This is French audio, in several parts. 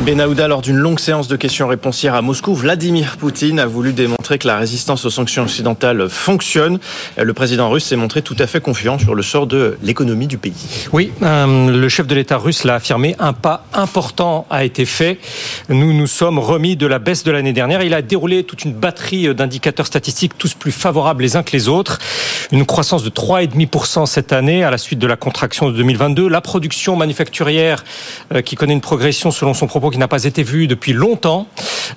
Benahouda, lors d'une longue séance de questions-réponses hier à Moscou, Vladimir Poutine a voulu démontrer que la résistance aux sanctions occidentales fonctionne. Le président russe s'est montré tout à fait confiant sur le sort de l'économie du pays. Oui, euh, le chef de l'État russe l'a affirmé, un pas important a été fait. Nous nous sommes remis de la baisse de l'année dernière. Il a déroulé toute une batterie d'indicateurs statistiques, tous plus favorables les uns que les autres. Une croissance de 3,5% cette année à la suite de la contraction de 2022. La production manufacturière euh, qui connaît une progression selon son propos qui n'a pas été vu depuis longtemps,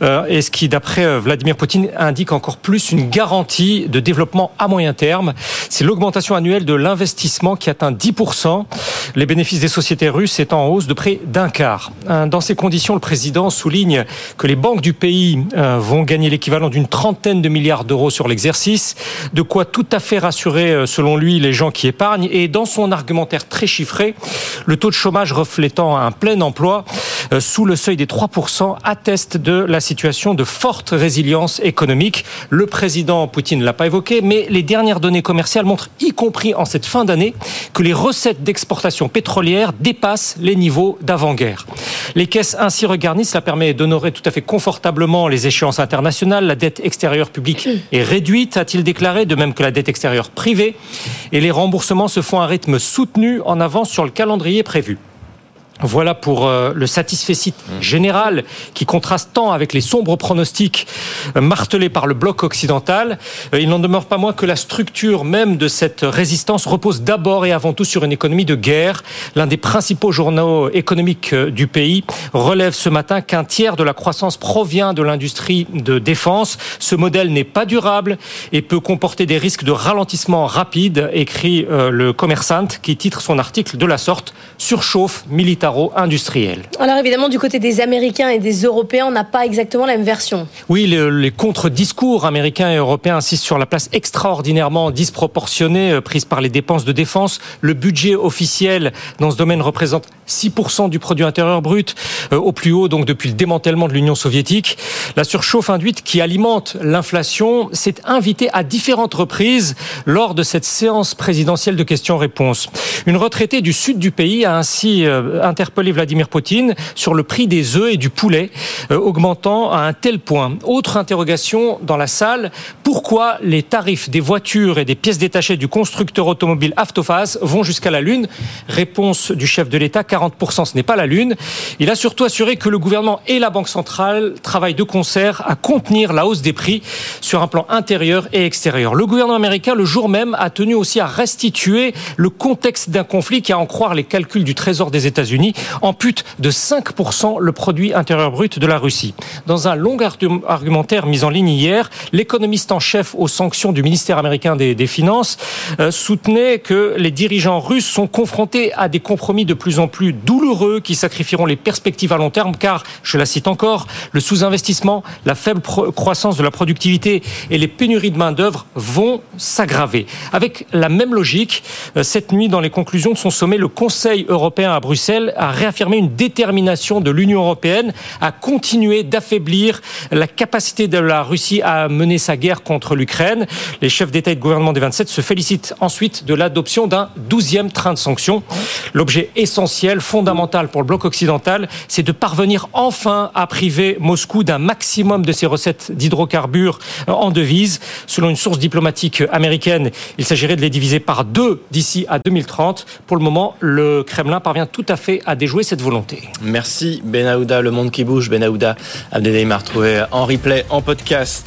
euh, et ce qui, d'après euh, Vladimir Poutine, indique encore plus une garantie de développement à moyen terme. C'est l'augmentation annuelle de l'investissement qui atteint 10%, les bénéfices des sociétés russes étant en hausse de près d'un quart. Euh, dans ces conditions, le président souligne que les banques du pays vont gagner l'équivalent d'une trentaine de milliards d'euros sur l'exercice, de quoi tout à fait rassurer, selon lui, les gens qui épargnent. Et dans son argumentaire très chiffré, le taux de chômage reflétant un plein emploi sous le seuil des 3% atteste de la situation de forte résilience économique. Le président Poutine ne l'a pas évoqué, mais les dernières données commerciales montrent, y compris en cette fin d'année, que les recettes d'exportation pétrolière dépassent les niveaux d'avant-guerre. Les caisses ainsi regarnies, cela permet d'honorer tout à fait confortablement les échéances internationales. La dette extérieure publique est réduite, a-t-il déclaré, de même que la dette extérieure privée. Et les remboursements se font à un rythme soutenu en avance sur le calendrier prévu. Voilà pour euh, le satisfecit général qui contraste tant avec les sombres pronostics euh, martelés par le bloc occidental. Euh, il n'en demeure pas moins que la structure même de cette résistance repose d'abord et avant tout sur une économie de guerre. L'un des principaux journaux économiques du pays relève ce matin qu'un tiers de la croissance provient de l'industrie de défense. Ce modèle n'est pas durable et peut comporter des risques de ralentissement rapide, écrit le commerçant qui titre son article de la sorte surchauffe militaire industriel Alors évidemment, du côté des Américains et des Européens, on n'a pas exactement la même version. Oui, les, contre-discours américains et européens insistent sur la place extraordinairement disproportionnée euh, prise par les dépenses de défense. Le budget officiel dans ce domaine représente 6% du produit intérieur brut, euh, au plus haut donc depuis le démantèlement de l'Union soviétique. La surchauffe induite qui alimente l'inflation s'est invitée à différentes reprises lors de cette séance présidentielle de questions-réponses. Une retraitée du sud du pays a ainsi euh, interpellé Vladimir Poutine sur le prix des œufs et du poulet, euh, augmentant à un tel point. Autre interrogation dans la salle, pourquoi les tarifs des voitures et des pièces détachées du constructeur automobile Aftofaz vont jusqu'à la Lune? Réponse du chef de l'État, 40% ce n'est pas la Lune. Il a surtout assuré que le gouvernement et la Banque centrale travaillent de concert à contenir la hausse des prix sur un plan intérieur et extérieur. Le gouvernement américain, le jour même, a tenu aussi à restituer le contexte d'un conflit qui, à en croire les calculs du Trésor des États-Unis, ampute de 5% le produit intérieur brut de la Russie. Dans un long argumentaire mis en ligne hier, l'économiste en chef aux sanctions du ministère américain des, Finances euh, soutenait que les dirigeants russes sont confrontés à des compromis de plus en plus douloureux qui sacrifieront les perspectives à long terme car, je la cite encore, le sous-investissement, la faible croissance de la productivité et les pénuries de main-d'œuvre vont s'aggraver. Avec la même logique, euh, cette nuit, dans les conclusions de son sommet, le Conseil européen à Bruxelles a réaffirmé une détermination de l'Union européenne à continuer d'affaiblir la capacité de la Russie à mener sa guerre contre l'Ukraine. Les chefs d'État et de gouvernement des 27 se félicitent ensuite de l'adoption d'un douzième train de sanctions. L'objet essentiel, fondamental pour le bloc occidental, c'est de parvenir enfin à priver Moscou d'un maximum de ses recettes d'hydrocarbures en devises. Selon une source diplomatique américaine, il s'agirait de les diviser par deux d'ici à 2030. Pour le moment, le Kremlin parvient tout à fait à déjouer cette volonté. Merci Benahouda, le monde qui bouge. Benahouda Abdelhaim a retrouvé en replay, en podcast.